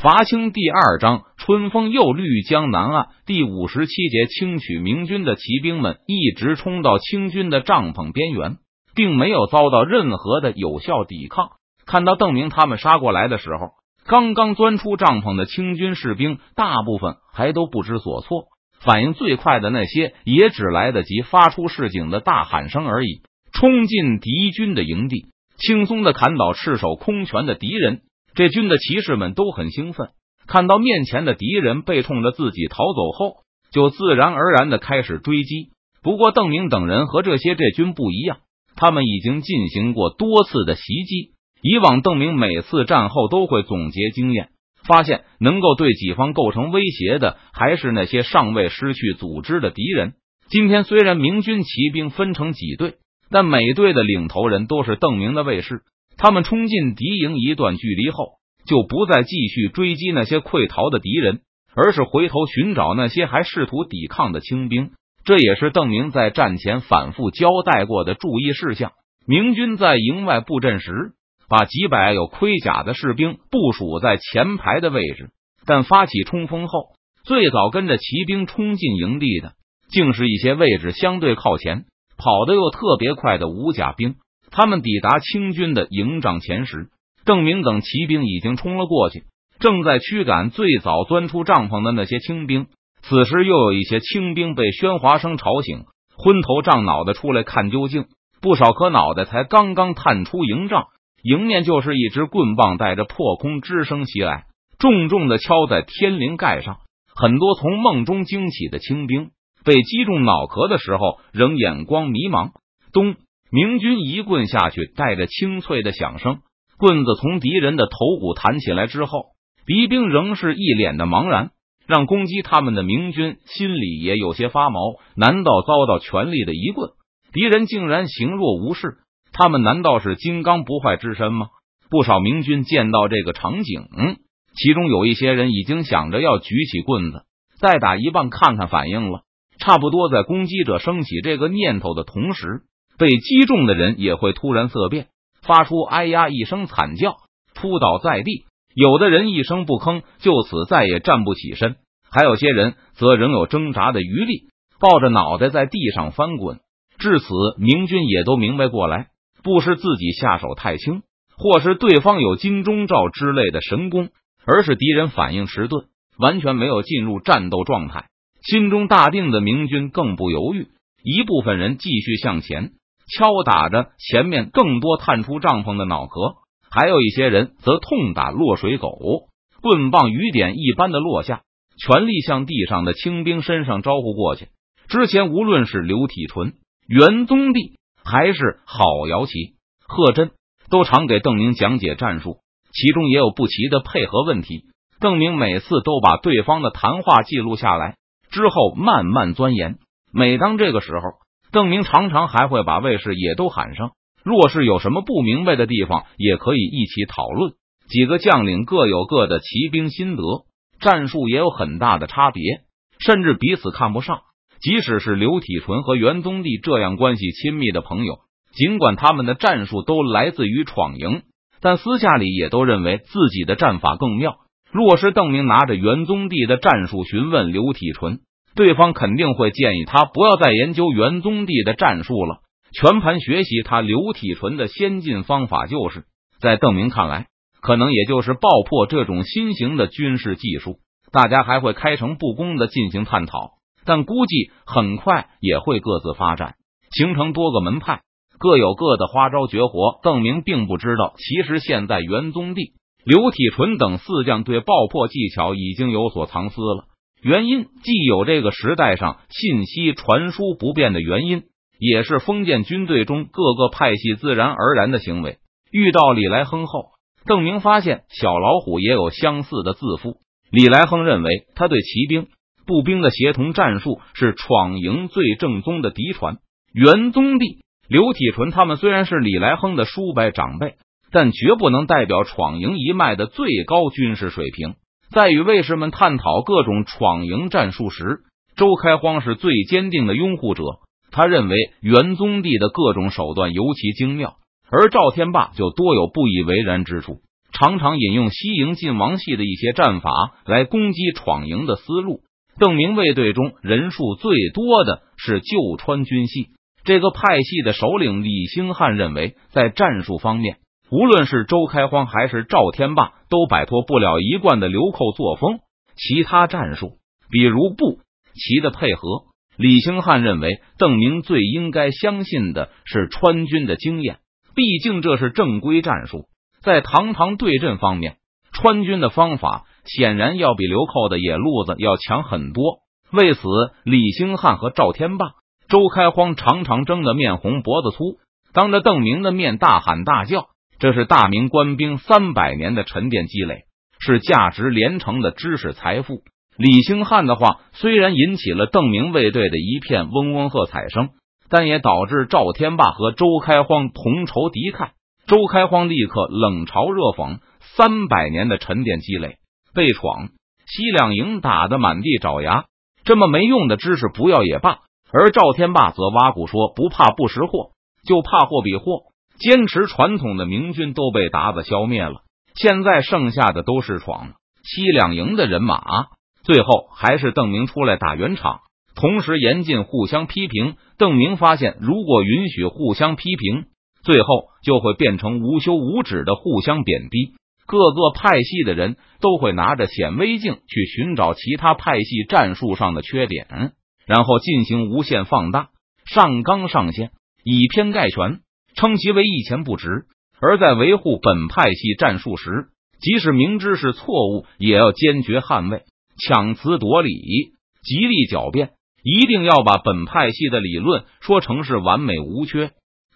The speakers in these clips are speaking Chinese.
伐清第二章，春风又绿江南岸第五十七节，清取明军的骑兵们一直冲到清军的帐篷边缘，并没有遭到任何的有效抵抗。看到邓明他们杀过来的时候，刚刚钻出帐篷的清军士兵大部分还都不知所措，反应最快的那些也只来得及发出示警的大喊声而已，冲进敌军的营地，轻松的砍倒赤手空拳的敌人。这军的骑士们都很兴奋，看到面前的敌人背冲着自己逃走后，就自然而然的开始追击。不过邓明等人和这些这军不一样，他们已经进行过多次的袭击。以往邓明每次战后都会总结经验，发现能够对己方构成威胁的，还是那些尚未失去组织的敌人。今天虽然明军骑兵分成几队，但每队的领头人都是邓明的卫士。他们冲进敌营一段距离后，就不再继续追击那些溃逃的敌人，而是回头寻找那些还试图抵抗的清兵。这也是邓明在战前反复交代过的注意事项。明军在营外布阵时，把几百有盔甲的士兵部署在前排的位置，但发起冲锋后，最早跟着骑兵冲进营地的，竟是一些位置相对靠前、跑得又特别快的武甲兵。他们抵达清军的营帐前时，邓明等骑兵已经冲了过去，正在驱赶最早钻出帐篷的那些清兵。此时，又有一些清兵被喧哗声吵醒，昏头胀脑的出来看究竟。不少颗脑袋才刚刚探出营帐，迎面就是一支棍棒带着破空之声袭来，重重的敲在天灵盖上。很多从梦中惊起的清兵被击中脑壳的时候，仍眼光迷茫。咚。明军一棍下去，带着清脆的响声，棍子从敌人的头骨弹起来之后，敌兵仍是一脸的茫然，让攻击他们的明军心里也有些发毛。难道遭到全力的一棍，敌人竟然行若无事？他们难道是金刚不坏之身吗？不少明军见到这个场景，其中有一些人已经想着要举起棍子再打一棒看看反应了。差不多在攻击者升起这个念头的同时。被击中的人也会突然色变，发出哎呀一声惨叫，扑倒在地。有的人一声不吭，就此再也站不起身；还有些人则仍有挣扎的余力，抱着脑袋在地上翻滚。至此，明军也都明白过来，不是自己下手太轻，或是对方有金钟罩之类的神功，而是敌人反应迟钝，完全没有进入战斗状态。心中大定的明军更不犹豫，一部分人继续向前。敲打着前面更多探出帐篷的脑壳，还有一些人则痛打落水狗，棍棒雨点一般的落下，全力向地上的清兵身上招呼过去。之前无论是刘体纯、袁宗帝，还是郝瑶琪、贺真，都常给邓明讲解战术，其中也有不齐的配合问题。邓明每次都把对方的谈话记录下来，之后慢慢钻研。每当这个时候。邓明常常还会把卫士也都喊上，若是有什么不明白的地方，也可以一起讨论。几个将领各有各的骑兵心得，战术也有很大的差别，甚至彼此看不上。即使是刘体纯和袁宗帝这样关系亲密的朋友，尽管他们的战术都来自于闯营，但私下里也都认为自己的战法更妙。若是邓明拿着袁宗帝的战术询问刘体纯，对方肯定会建议他不要再研究元宗帝的战术了，全盘学习他刘体纯的先进方法。就是在邓明看来，可能也就是爆破这种新型的军事技术，大家还会开诚布公的进行探讨，但估计很快也会各自发展，形成多个门派，各有各的花招绝活。邓明并不知道，其实现在元宗帝、刘体纯等四将对爆破技巧已经有所藏私了。原因既有这个时代上信息传输不便的原因，也是封建军队中各个派系自然而然的行为。遇到李来亨后，邓明发现小老虎也有相似的自负。李来亨认为，他对骑兵、步兵的协同战术是闯营最正宗的嫡传。元宗帝、刘体纯他们虽然是李来亨的叔伯长辈，但绝不能代表闯营一脉的最高军事水平。在与卫士们探讨各种闯营战术时，周开荒是最坚定的拥护者。他认为元宗帝的各种手段尤其精妙，而赵天霸就多有不以为然之处。常常引用西营晋王系的一些战法来攻击闯营的思路。邓明卫队中人数最多的是旧川军系，这个派系的首领李兴汉认为，在战术方面，无论是周开荒还是赵天霸，都摆脱不了一贯的流寇作风。其他战术，比如步骑的配合，李兴汉认为邓明最应该相信的是川军的经验，毕竟这是正规战术。在堂堂对阵方面，川军的方法。显然要比流寇的野路子要强很多。为此，李兴汉和赵天霸、周开荒常常争得面红脖子粗，当着邓明的面大喊大叫。这是大明官兵三百年的沉淀积累，是价值连城的知识财富。李兴汉的话虽然引起了邓明卫队的一片嗡嗡喝彩声，但也导致赵天霸和周开荒同仇敌忾。周开荒立刻冷嘲热讽：三百年的沉淀积累。被闯西两营打得满地找牙，这么没用的知识不要也罢。而赵天霸则挖苦说：“不怕不识货，就怕货比货。坚持传统的明军都被鞑子消灭了，现在剩下的都是闯西两营的人马。”最后还是邓明出来打圆场，同时严禁互相批评。邓明发现，如果允许互相批评，最后就会变成无休无止的互相贬低。各个派系的人都会拿着显微镜去寻找其他派系战术上的缺点，然后进行无限放大、上纲上线，以偏概全，称其为一钱不值。而在维护本派系战术时，即使明知是错误，也要坚决捍卫，强词夺理，极力狡辩，一定要把本派系的理论说成是完美无缺。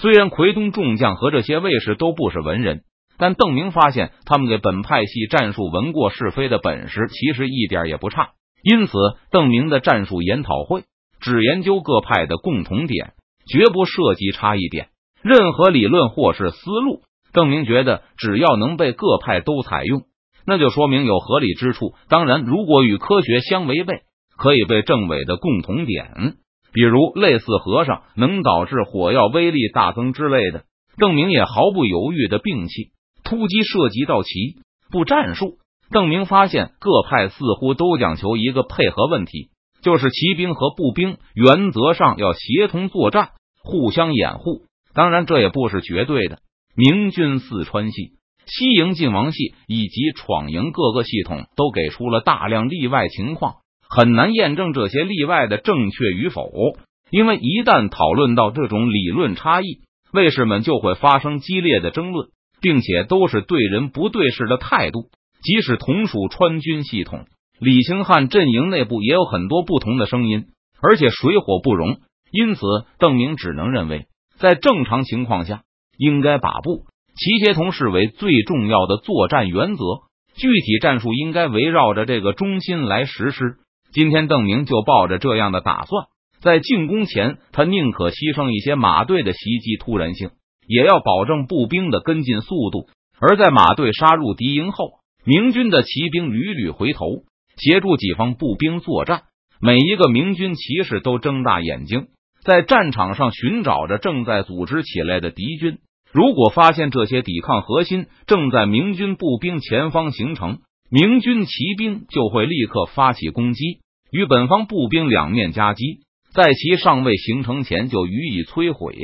虽然奎东众将和这些卫士都不是文人。但邓明发现，他们给本派系战术闻过是非的本事其实一点也不差。因此，邓明的战术研讨会只研究各派的共同点，绝不涉及差异点。任何理论或是思路，邓明觉得只要能被各派都采用，那就说明有合理之处。当然，如果与科学相违背，可以被政委的共同点，比如类似和尚能导致火药威力大增之类的，邓明也毫不犹豫的摒弃。突击涉及到骑步战术，邓明发现各派似乎都讲求一个配合问题，就是骑兵和步兵原则上要协同作战，互相掩护。当然，这也不是绝对的。明军四川系、西营晋王系以及闯营各个系统都给出了大量例外情况，很难验证这些例外的正确与否。因为一旦讨论到这种理论差异，卫士们就会发生激烈的争论。并且都是对人不对事的态度，即使同属川军系统，李兴汉阵营内部也有很多不同的声音，而且水火不容。因此，邓明只能认为，在正常情况下，应该把步骑协同视为最重要的作战原则，具体战术应该围绕着这个中心来实施。今天，邓明就抱着这样的打算，在进攻前，他宁可牺牲一些马队的袭击突然性。也要保证步兵的跟进速度，而在马队杀入敌营后，明军的骑兵屡屡回头协助己方步兵作战。每一个明军骑士都睁大眼睛，在战场上寻找着正在组织起来的敌军。如果发现这些抵抗核心正在明军步兵前方形成，明军骑兵就会立刻发起攻击，与本方步兵两面夹击，在其尚未形成前就予以摧毁。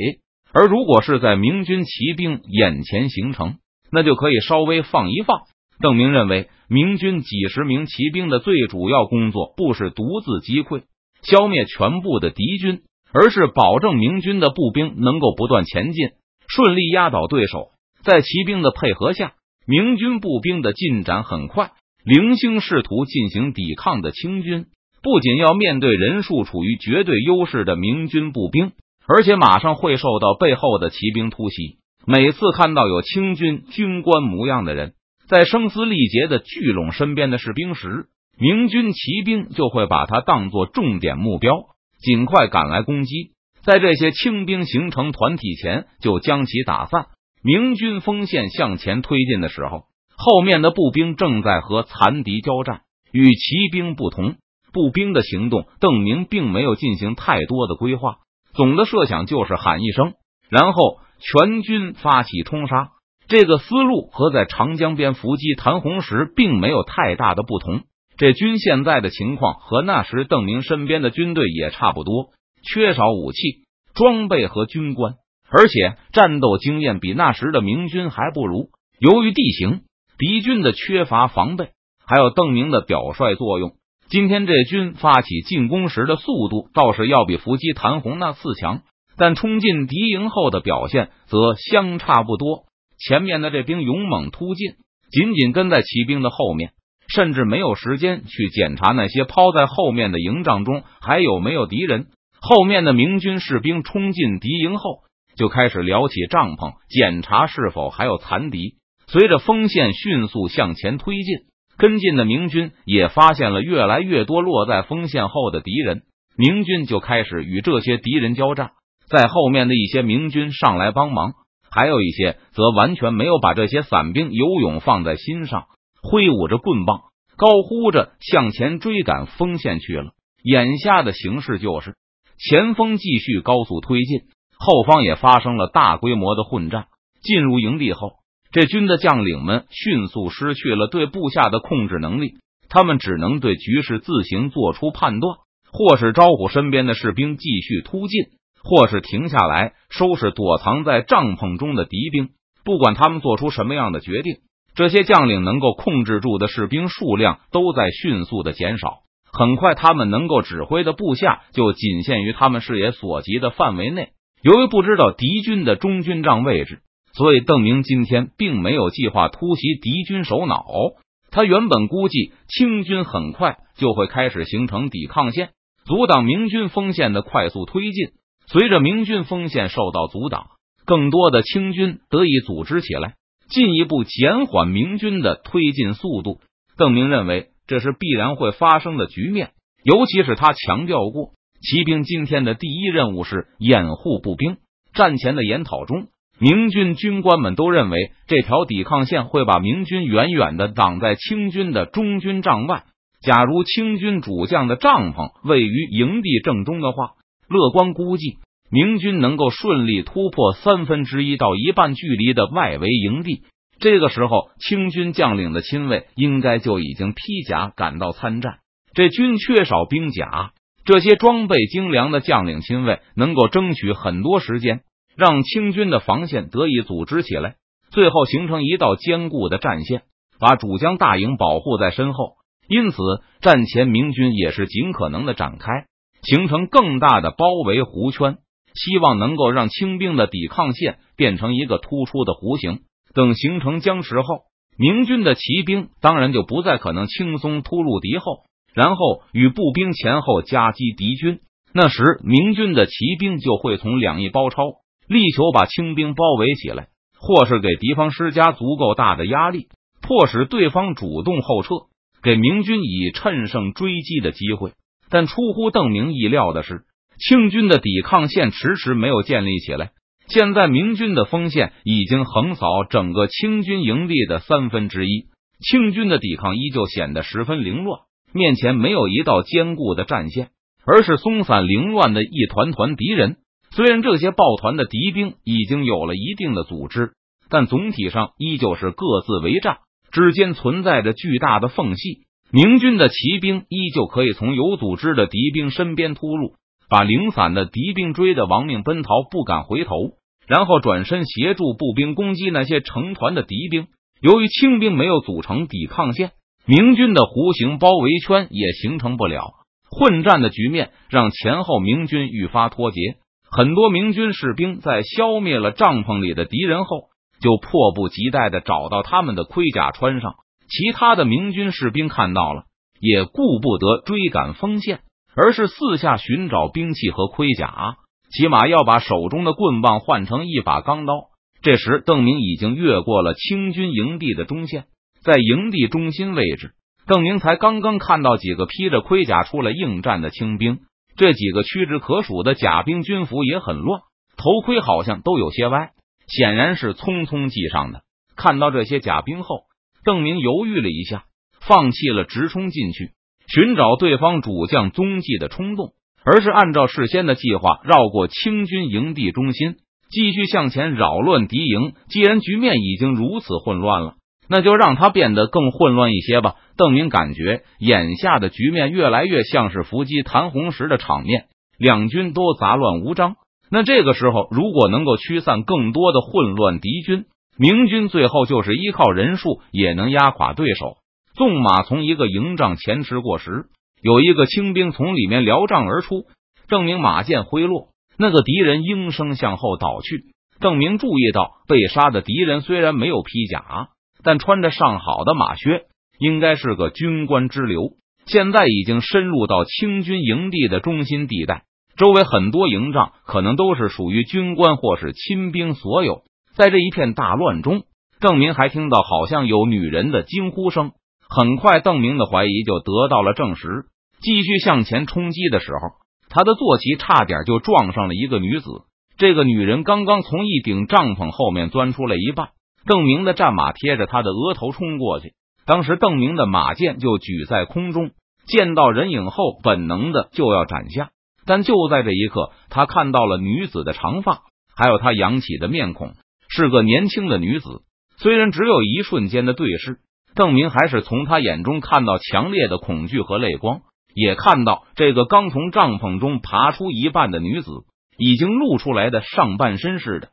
而如果是在明军骑兵眼前形成，那就可以稍微放一放。邓明认为，明军几十名骑兵的最主要工作不是独自击溃、消灭全部的敌军，而是保证明军的步兵能够不断前进，顺利压倒对手。在骑兵的配合下，明军步兵的进展很快。零星试图进行抵抗的清军，不仅要面对人数处于绝对优势的明军步兵。而且马上会受到背后的骑兵突袭。每次看到有清军军官模样的人在声嘶力竭的聚拢身边的士兵时，明军骑兵就会把他当作重点目标，尽快赶来攻击。在这些清兵形成团体前，就将其打散。明军锋线向前推进的时候，后面的步兵正在和残敌交战。与骑兵不同，步兵的行动，邓明并没有进行太多的规划。总的设想就是喊一声，然后全军发起冲杀。这个思路和在长江边伏击谭红时并没有太大的不同。这军现在的情况和那时邓明身边的军队也差不多，缺少武器、装备和军官，而且战斗经验比那时的明军还不如。由于地形、敌军的缺乏防备，还有邓明的表率作用，今天这军发起进攻时的速度倒是要比伏击谭红那次强，但冲进敌营后的表现则相差不多。前面的这兵勇猛突进，紧紧跟在骑兵的后面。甚至没有时间去检查那些抛在后面的营帐中还有没有敌人。后面的明军士兵冲进敌营后，就开始撩起帐篷，检查是否还有残敌。随着锋线迅速向前推进，跟进的明军也发现了越来越多落在锋线后的敌人。明军就开始与这些敌人交战。在后面的一些明军上来帮忙，还有一些则完全没有把这些散兵游勇放在心上。挥舞着棍棒，高呼着向前追赶锋线去了。眼下的形势就是前锋继续高速推进，后方也发生了大规模的混战。进入营地后，这军的将领们迅速失去了对部下的控制能力，他们只能对局势自行做出判断，或是招呼身边的士兵继续突进，或是停下来收拾躲藏在帐篷中的敌兵。不管他们做出什么样的决定。这些将领能够控制住的士兵数量都在迅速的减少，很快他们能够指挥的部下就仅限于他们视野所及的范围内。由于不知道敌军的中军帐位置，所以邓明今天并没有计划突袭敌军首脑。他原本估计清军很快就会开始形成抵抗线，阻挡明军锋线的快速推进。随着明军锋线受到阻挡，更多的清军得以组织起来。进一步减缓明军的推进速度，邓明认为这是必然会发生的局面。尤其是他强调过，骑兵今天的第一任务是掩护步兵。战前的研讨中，明军军官们都认为这条抵抗线会把明军远远的挡在清军的中军帐外。假如清军主将的帐篷位于营地正中的话，乐观估计。明军能够顺利突破三分之一到一半距离的外围营地，这个时候清军将领的亲卫应该就已经披甲赶到参战。这军缺少兵甲，这些装备精良的将领亲卫能够争取很多时间，让清军的防线得以组织起来，最后形成一道坚固的战线，把主将大营保护在身后。因此，战前明军也是尽可能的展开，形成更大的包围弧圈。希望能够让清兵的抵抗线变成一个突出的弧形。等形成僵持后，明军的骑兵当然就不再可能轻松突入敌后，然后与步兵前后夹击敌军。那时，明军的骑兵就会从两翼包抄，力求把清兵包围起来，或是给敌方施加足够大的压力，迫使对方主动后撤，给明军以趁胜追击的机会。但出乎邓明意料的是。清军的抵抗线迟迟没有建立起来。现在明军的锋线已经横扫整个清军营地的三分之一，清军的抵抗依旧显得十分凌乱。面前没有一道坚固的战线，而是松散凌乱的一团团敌人。虽然这些抱团的敌兵已经有了一定的组织，但总体上依旧是各自为战，之间存在着巨大的缝隙。明军的骑兵依旧可以从有组织的敌兵身边突入。把零散的敌兵追得亡命奔逃，不敢回头，然后转身协助步兵攻击那些成团的敌兵。由于清兵没有组成抵抗线，明军的弧形包围圈也形成不了。混战的局面让前后明军愈发脱节。很多明军士兵在消灭了帐篷里的敌人后，就迫不及待的找到他们的盔甲穿上。其他的明军士兵看到了，也顾不得追赶锋线。而是四下寻找兵器和盔甲，起码要把手中的棍棒换成一把钢刀。这时，邓明已经越过了清军营地的中线，在营地中心位置，邓明才刚刚看到几个披着盔甲出来应战的清兵。这几个屈指可数的甲兵军服也很乱，头盔好像都有些歪，显然是匆匆系上的。看到这些甲兵后，邓明犹豫了一下，放弃了直冲进去。寻找对方主将踪迹的冲动，而是按照事先的计划绕过清军营地中心，继续向前扰乱敌营。既然局面已经如此混乱了，那就让它变得更混乱一些吧。邓明感觉眼下的局面越来越像是伏击谭红石的场面，两军都杂乱无章。那这个时候，如果能够驱散更多的混乱敌军，明军最后就是依靠人数也能压垮对手。纵马从一个营帐前驰过时，有一个清兵从里面撩帐而出。邓明马剑挥落。那个敌人应声向后倒去。邓明注意到，被杀的敌人虽然没有披甲，但穿着上好的马靴，应该是个军官之流。现在已经深入到清军营地的中心地带，周围很多营帐可能都是属于军官或是亲兵所有。在这一片大乱中，邓明还听到好像有女人的惊呼声。很快，邓明的怀疑就得到了证实。继续向前冲击的时候。他的坐骑差点就撞上了一个女子，这个女人刚刚从一顶帐篷后面钻出来一半，邓明的战马贴着他的额头冲过去，当时邓明的马剑就举在空中，见到人影后本能的就要斩下，但就在这一刻，他看到了女子的长发，还有她扬起的面孔，是个年轻的女子。虽然只有一瞬间的对视，邓明还是从他眼中看到强烈的恐惧和泪光。也看到这个刚从帐篷中爬出一半的女子，已经露出来的上半身似的。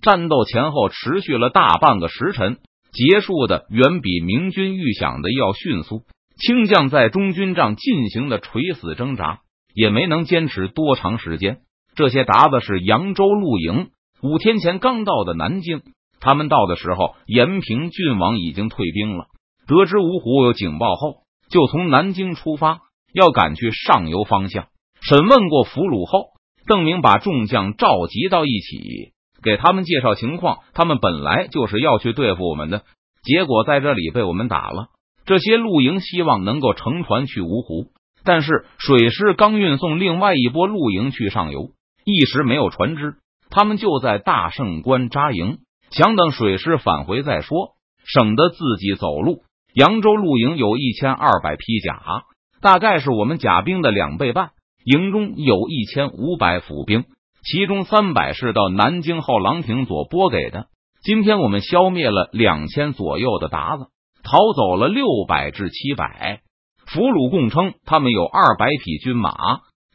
战斗前后持续了大半个时辰，结束的远比明军预想的要迅速。清将在中军帐进行的垂死挣扎，也没能坚持多长时间。这些鞑子是扬州露营，五天前刚到的南京。他们到的时候，延平郡王已经退兵了。得知芜湖有警报后，就从南京出发。要赶去上游方向审问过俘虏后，邓明把众将召集到一起，给他们介绍情况。他们本来就是要去对付我们的，结果在这里被我们打了。这些露营希望能够乘船去芜湖，但是水师刚运送另外一波露营去上游，一时没有船只，他们就在大胜关扎营，想等水师返回再说，省得自己走路。扬州露营有一千二百匹甲。大概是我们甲兵的两倍半，营中有一千五百府兵，其中三百是到南京后郎廷佐拨给的。今天我们消灭了两千左右的鞑子，逃走了六百至七百俘虏，共称他们有二百匹军马，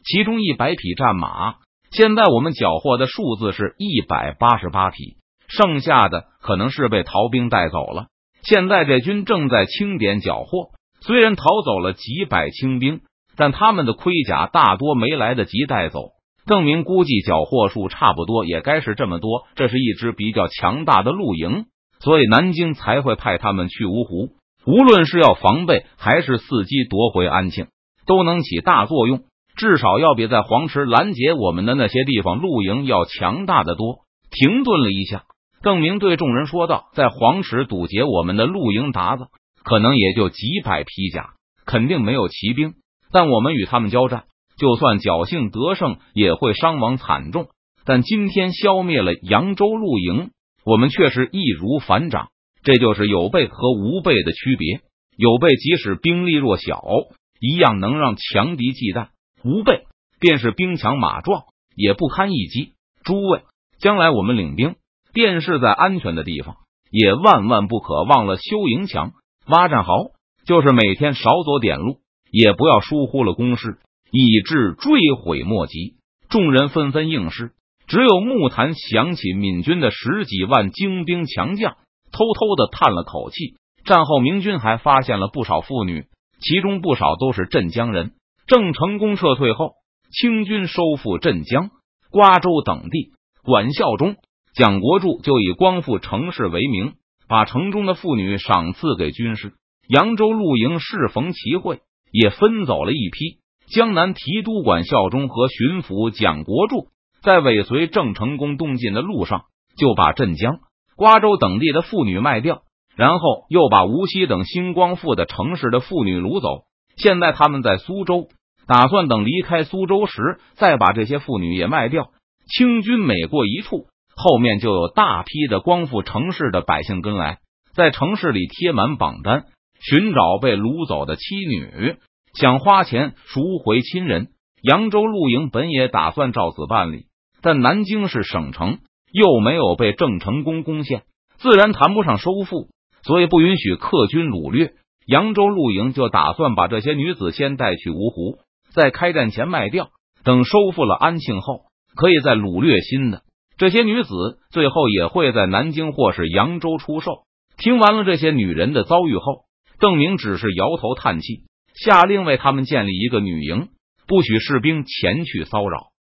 其中一百匹战马。现在我们缴获的数字是一百八十八匹，剩下的可能是被逃兵带走了。现在这军正在清点缴获。虽然逃走了几百清兵，但他们的盔甲大多没来得及带走。邓明估计缴获数差不多也该是这么多。这是一支比较强大的露营，所以南京才会派他们去芜湖。无论是要防备，还是伺机夺回安庆，都能起大作用。至少要比在黄池拦截我们的那些地方露营要强大的多。停顿了一下，邓明对众人说道：“在黄池堵截我们的露营鞑子。”可能也就几百披甲，肯定没有骑兵。但我们与他们交战，就算侥幸得胜，也会伤亡惨重。但今天消灭了扬州露营，我们却是易如反掌。这就是有备和无备的区别。有备即使兵力弱小，一样能让强敌忌惮；无备便是兵强马壮，也不堪一击。诸位，将来我们领兵，便是在安全的地方，也万万不可忘了修营墙。挖战壕，就是每天少走点路，也不要疏忽了攻势，以致追悔莫及。众人纷纷应是，只有木坛想起闽军的十几万精兵强将，偷偷的叹了口气。战后，明军还发现了不少妇女，其中不少都是镇江人。郑成功撤退后，清军收复镇江、瓜州等地，管孝忠、蒋国柱就以光复城市为名。把城中的妇女赏赐给军士。扬州露营适逢其会，也分走了一批。江南提督管孝忠和巡抚蒋国柱在尾随郑成功东进的路上，就把镇江、瓜州等地的妇女卖掉，然后又把无锡等新光复的城市的妇女掳走。现在他们在苏州，打算等离开苏州时，再把这些妇女也卖掉。清军每过一处。后面就有大批的光复城市的百姓跟来，在城市里贴满榜单，寻找被掳走的妻女，想花钱赎回亲人。扬州露营本也打算照此办理，但南京是省城，又没有被郑成功攻陷，自然谈不上收复，所以不允许客军掳掠。扬州陆营就打算把这些女子先带去芜湖，在开战前卖掉，等收复了安庆后，可以再掳掠新的。这些女子最后也会在南京或是扬州出售。听完了这些女人的遭遇后，邓明只是摇头叹气，下令为他们建立一个女营，不许士兵前去骚扰。